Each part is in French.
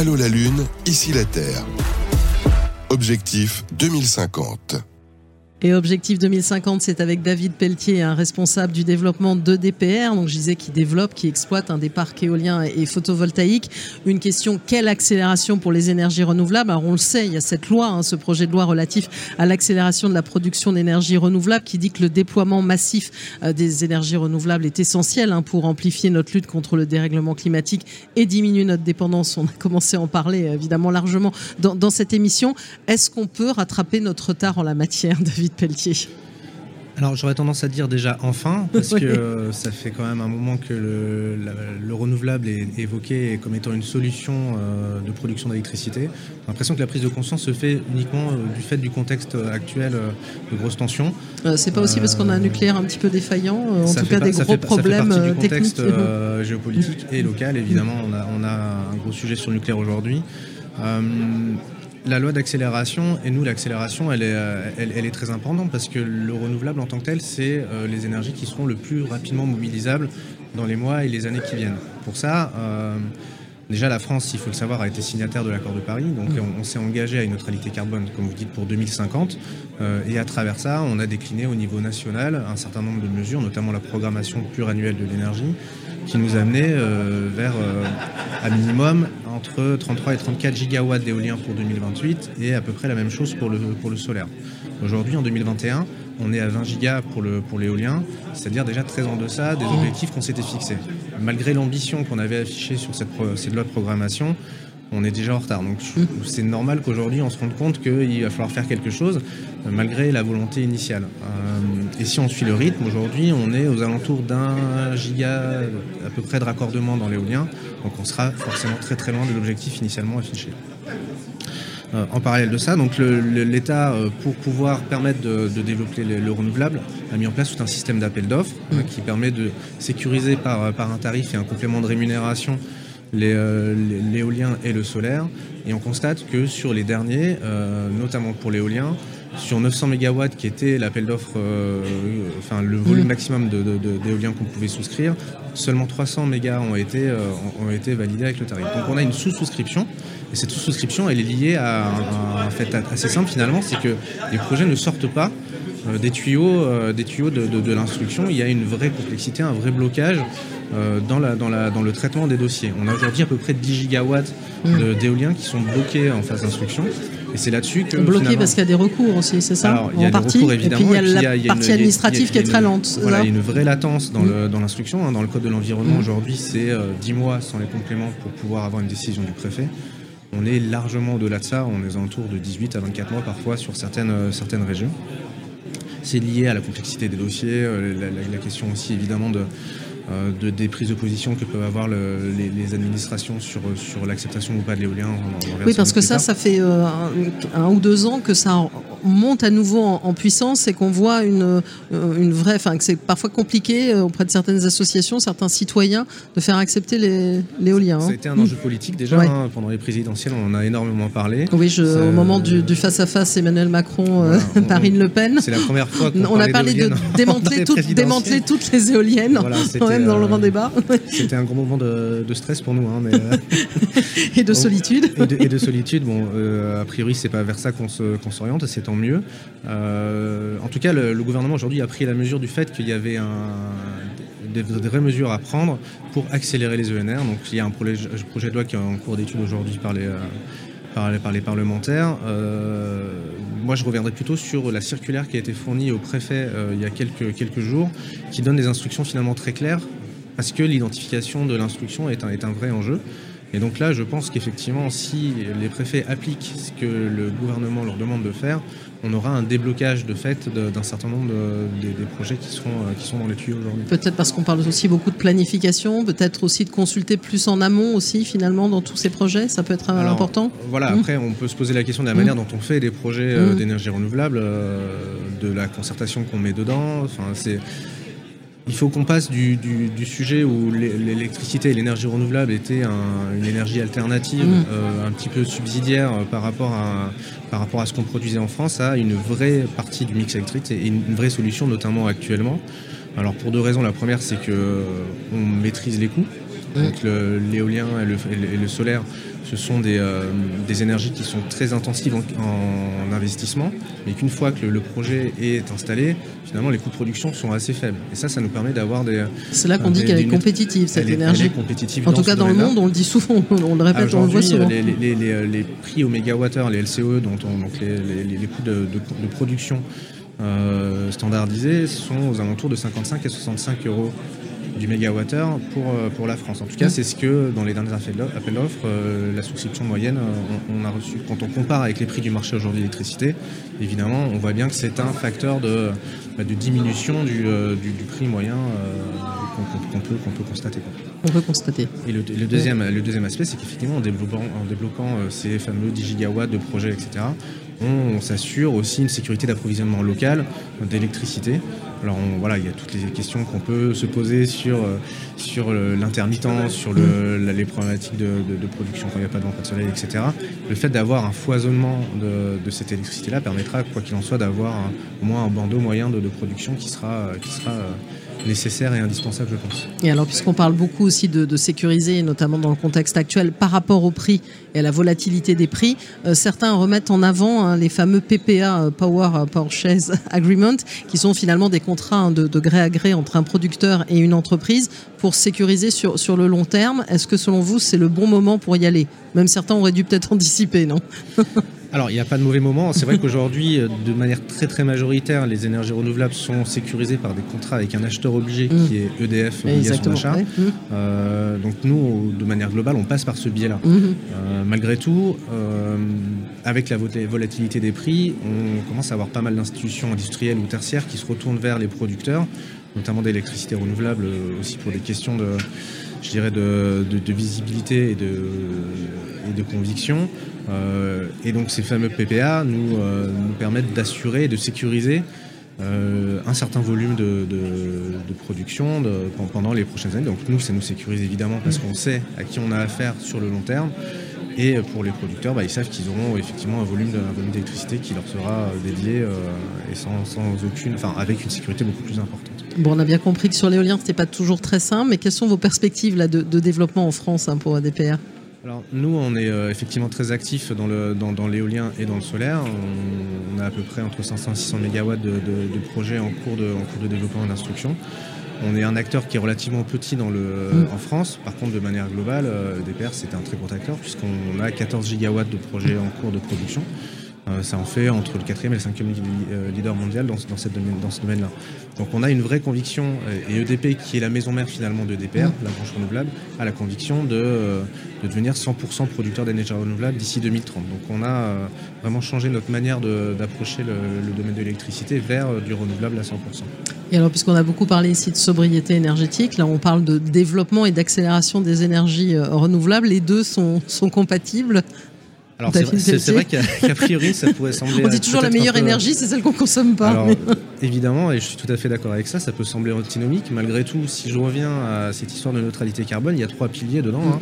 Allô la Lune, ici la Terre. Objectif 2050. Et Objectif 2050, c'est avec David Pelletier, un responsable du développement de DPR. Donc je disais qui développe, qui exploite un des parcs éoliens et photovoltaïques. Une question quelle accélération pour les énergies renouvelables? Alors on le sait, il y a cette loi, hein, ce projet de loi relatif à l'accélération de la production d'énergie renouvelable, qui dit que le déploiement massif euh, des énergies renouvelables est essentiel hein, pour amplifier notre lutte contre le dérèglement climatique et diminuer notre dépendance. On a commencé à en parler évidemment largement dans, dans cette émission. Est-ce qu'on peut rattraper notre retard en la matière, David? Pelletier alors j'aurais tendance à dire déjà enfin, parce que ça fait quand même un moment que le, renouvelable est évoqué comme étant une solution euh, de production d'électricité. J'ai l'impression que la prise de conscience se fait uniquement euh, du fait du contexte actuel euh, de grosses tensions. c'est pas aussi parce qu'on a un nucléaire un petit peu défaillant, en tout cas des gros problèmes ça fait du contexte géopolitique et local. Évidemment, on a, on a, un gros sujet sur le nucléaire aujourd'hui la loi d'accélération, et nous l'accélération, elle est, euh, elle, est très importante parce que le renouvelable en tant que tel, c'est euh, les énergies qui seront le plus rapidement mobilisables dans les mois et les années qui viennent. Pour ça, euh, déjà la France, il faut le savoir, a été signataire de l'accord de Paris, donc on, s'est engagé à une neutralité carbone, comme vous dites, pour 2050, et à travers ça, on a décliné au niveau national un certain nombre de mesures, notamment la programmation pluriannuelle de l'énergie, qui nous amenait vers à minimum entre 33 et 34 gigawatts d'éolien pour 2028 et à peu près la même chose pour le, pour le solaire. Aujourd'hui, en 2021, on est à 20 gigas pour, le, pour l'éolien, c'est-à-dire déjà très en deçà des objectifs qu'on s'était fixés. Malgré l'ambition qu'on avait affichée sur cette, cette loi de programmation, on est déjà en retard. Donc c'est normal qu'aujourd'hui on se rende compte qu'il va falloir faire quelque chose euh, malgré la volonté initiale. Euh, et si on suit le rythme, aujourd'hui on est aux alentours d'un giga à peu près de raccordement dans l'éolien. Donc on sera forcément très très loin de l'objectif initialement affiché. Euh, en parallèle de ça, donc l'État, pour pouvoir permettre de, développer le, renouvelable, a mis en place tout un système d'appel d'offres hein, qui permet de sécuriser par, par un tarif et un complément de rémunération euh, l'éolien et le solaire. Et on constate que sur les derniers, euh, notamment pour l'éolien, sur 900 MW qui était l'appel d'offres, euh, enfin le volume mm. maximum d'éolien qu'on pouvait souscrire, seulement 300 MW ont été, ont été validés avec le tarif. Donc on a une sous-souscription. Et cette sous-souscription, elle est liée à un, fait assez simple finalement, c'est que les projets ne sortent pas des tuyaux, des tuyaux de l'instruction. Il y a une vraie complexité, un vrai blocage euh, dans, la, dans, la, dans le traitement des dossiers. On a aujourd'hui à peu près 10 gigawatts mm. d'éolien qui sont bloqués en phase d'instruction. Et c'est là-dessus que. Bloqués parce qu'il y a des recours aussi, c'est ça Alors, il y a des recours évidemment. Et puis il y a la partie administrative qui est très lente. Voilà, il y a une vraie latence dans mm. l'instruction. Hein. Dans le code de l'environnement, mm. aujourd'hui, c'est 10 euh, mois sans les compléments pour pouvoir avoir une décision du préfet. On est largement au-delà de ça, on est autour de 18 à 24 mois parfois sur certaines, euh, certaines régions. C'est lié à la complexité des dossiers, la question aussi évidemment de, euh, de, des prises de position que peuvent avoir les, administrations sur, sur l'acceptation ou pas de l'éolien. Oui, parce que ça, ça fait euh, un, ou deux ans que ça monte à nouveau en, puissance et qu'on voit une, euh, une vraie, enfin que c'est parfois compliqué auprès de certaines associations, certains citoyens, de faire accepter l'éolien. Hein. Ça a été un enjeu politique déjà hein, pendant les présidentielles, on en a énormément parlé. Oui, au moment du, face à face Emmanuel Macron, Marine Le Pen. C'est la première fois qu'on on a parlé de démanteler, démanteler toutes les éoliennes. Voilà, dans le grand euh, débat. C'était un grand moment de, stress pour nous. Hein, mais, euh, et de solitude. Et de, solitude. Bon, euh, a priori, c'est pas vers ça qu'on s'oriente, c'est mieux. en tout cas, le, gouvernement aujourd'hui a pris la mesure du fait qu'il y avait des, vraies mesures à prendre pour accélérer les ENR. Donc il y a un projet, de loi qui est en cours d'étude aujourd'hui par les, par, par les parlementaires. moi, je reviendrai plutôt sur la circulaire qui a été fournie au préfet il y a quelques, quelques jours, qui donne des instructions finalement très claires parce que l'identification de l'instruction est un, est un vrai enjeu. Et donc là, je pense qu'effectivement, si les préfets appliquent ce que le gouvernement leur demande de faire, on aura un déblocage de fait d'un certain nombre de, des, projets qui, seront, euh, qui sont dans les tuyaux aujourd'hui. Peut-être parce qu'on parle aussi beaucoup de planification, peut-être aussi de consulter plus en amont aussi finalement dans tous ces projets, ça peut être euh, important Voilà, mmh. après on peut se poser la question de la manière mmh. dont on fait des projets euh, mmh. d'énergie renouvelable, de la concertation qu'on met dedans, enfin c'est il faut qu'on passe du, sujet où l'électricité et l'énergie renouvelable étaient une énergie alternative, mm. euh, un petit peu subsidiaire par rapport à, par rapport à ce qu'on produisait en France, à une vraie partie du mix électrique et une, vraie solution, notamment actuellement. Alors pour deux raisons. La première, c'est qu'on maîtrise les coûts. Donc l'éolien et le, solaire, ce sont des, des, énergies qui sont très intensives en, investissement, mais qu'une fois que le, projet est installé, finalement les coûts de production sont assez faibles. Et ça, ça nous permet d'avoir des... C'est là qu'on dit qu'elle est compétitive, cette énergie. Elle est compétitive en tout cas, dans le monde, on le dit souvent, on le répète, on le voit souvent. Les, les, les, les prix au mégawattheure, les LCE, dont on, donc les, coûts de, de production euh, standardisés sont aux alentours de 55 et 65 euros du mégawattheure pour, euh, pour la France. En tout cas, mmh. c'est ce que dans les derniers appels d'offres, euh, la souscription moyenne, on, a reçu. Quand on compare avec les prix du marché aujourd'hui d'électricité, évidemment, on voit bien que c'est un facteur de, bah, de diminution du, du, prix moyen qu'on peut, qu'on peut constater. On peut constater. Et le, deuxième, le deuxième aspect, c'est qu'effectivement, en développant, en développant ces fameux 10 gigawatts de projets, etc., on, s'assure aussi une sécurité d'approvisionnement local d'électricité. Alors voilà, il y a toutes les questions qu'on peut se poser sur, euh, l'intermittence, sur les problématiques de, production quand il n'y a pas de vent, pas de soleil, etc. Le fait d'avoir un foisonnement de, cette électricité-là permettra, quoi qu'il en soit, d'avoir au moins un bandeau moyen de, production qui sera, qui sera euh, nécessaire et indispensable, je pense. Et alors, puisqu'on parle beaucoup aussi de, sécuriser, notamment dans le contexte actuel, par rapport au prix et à la volatilité des prix, euh, certains remettent en avant hein, les fameux PPA, euh, Power Purchase Agreement, qui sont finalement des contrats hein, de, gré à gré entre un producteur et une entreprise pour sécuriser sur, sur le long terme. Est-ce que selon vous, c'est le bon moment pour y aller? Même certains auraient dû peut-être anticiper, non? Alors, il n'y a pas de mauvais moment. C'est vrai qu'aujourd'hui, euh, de manière très très majoritaire, les énergies renouvelables sont sécurisées par des contrats avec un acheteur obligé qui mm. est EDF lié à son achat. Mm. Euh, donc nous, de manière globale, on passe par ce biais-là. Mm-hmm. Euh, malgré tout, avec la volatilité des prix, on commence à avoir pas mal d'institutions industrielles ou tertiaires qui se retournent vers les producteurs, notamment d'électricité renouvelable, aussi pour des questions de je dirais, de, visibilité et de, de conviction. Euh, et donc ces fameux PPA nous, euh, nous permettent d'assurer de sécuriser euh, un certain volume de, production pendant les prochaines années. Donc nous, ça nous sécurise évidemment parce qu'on sait à qui on a affaire sur le long terme. Et pour les producteurs, bah, ils savent qu'ils auront effectivement un volume, d'électricité qui leur sera dédié et sans, aucune, enfin avec une sécurité beaucoup plus importante. Bon, on a bien compris que sur l'éolien, ce n'était pas toujours très simple, mais quelles sont vos perspectives là, de, développement en France hein, pour ADPR alors nous, on est euh, effectivement très actifs dans, l'éolien et dans le solaire. On, a à peu près entre 500 et 600 MW de, projets en cours de, développement et d'instruction. On est un acteur qui est relativement petit dans le, mm. en France. Par contre, de manière globale, euh, DPR, c'est un très gros acteur puisqu'on a 14 gigawatts de projets en cours de production. Euh, ça en fait entre le quatrième et le cinquième euh, leader mondial dans, dans, cette dans ce domaine-là. Donc on a une vraie conviction, euh, et EDP, qui est la maison mère finalement de DPR, mm. la branche renouvelable, a la conviction de, de devenir 100% producteur d'énergie renouvelable d'ici 2030. Donc on a vraiment changé notre manière d'approcher le, le, domaine de l'électricité vers du renouvelable à 100%. Et alors, puisqu'on a beaucoup parlé ici de sobriété énergétique, là on parle de développement et d'accélération des énergies renouvelables. Les deux sont, sont compatibles alors c'est vrai, qu'à priori ça pourrait sembler. On dit toujours la meilleure énergie, c'est celle qu'on consomme pas. Alors, évidemment, et je suis tout à fait d'accord avec ça, ça peut sembler antinomique. Malgré tout, si je reviens à cette histoire de neutralité carbone, il y a trois piliers dedans. Hein.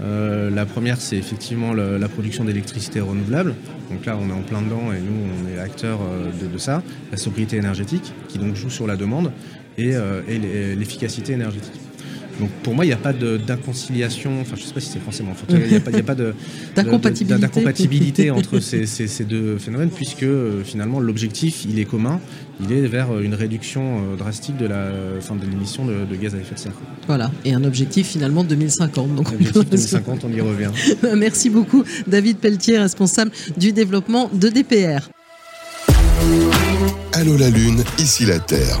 Euh, la première, c'est effectivement la production d'électricité renouvelable. Donc là, on est en plein dedans et nous, on est acteur euh, de, ça. La sobriété énergétique, qui donc joue sur la demande, et euh, l'efficacité énergétique. Donc pour moi, il n'y a pas d'inconciliation, enfin je ne sais pas si c'est forcément, il n'y a pas, pas d'incompatibilité entre ces, deux phénomènes, puisque euh, finalement l'objectif, il est commun, il est vers une réduction euh, drastique de la fin de l'émission de, gaz à effet de serre. Voilà, et un objectif finalement 2050. Donc objectif 2050, on y revient. Merci beaucoup David Pelletier, responsable du développement de DPR. Allô la Lune, ici la Terre.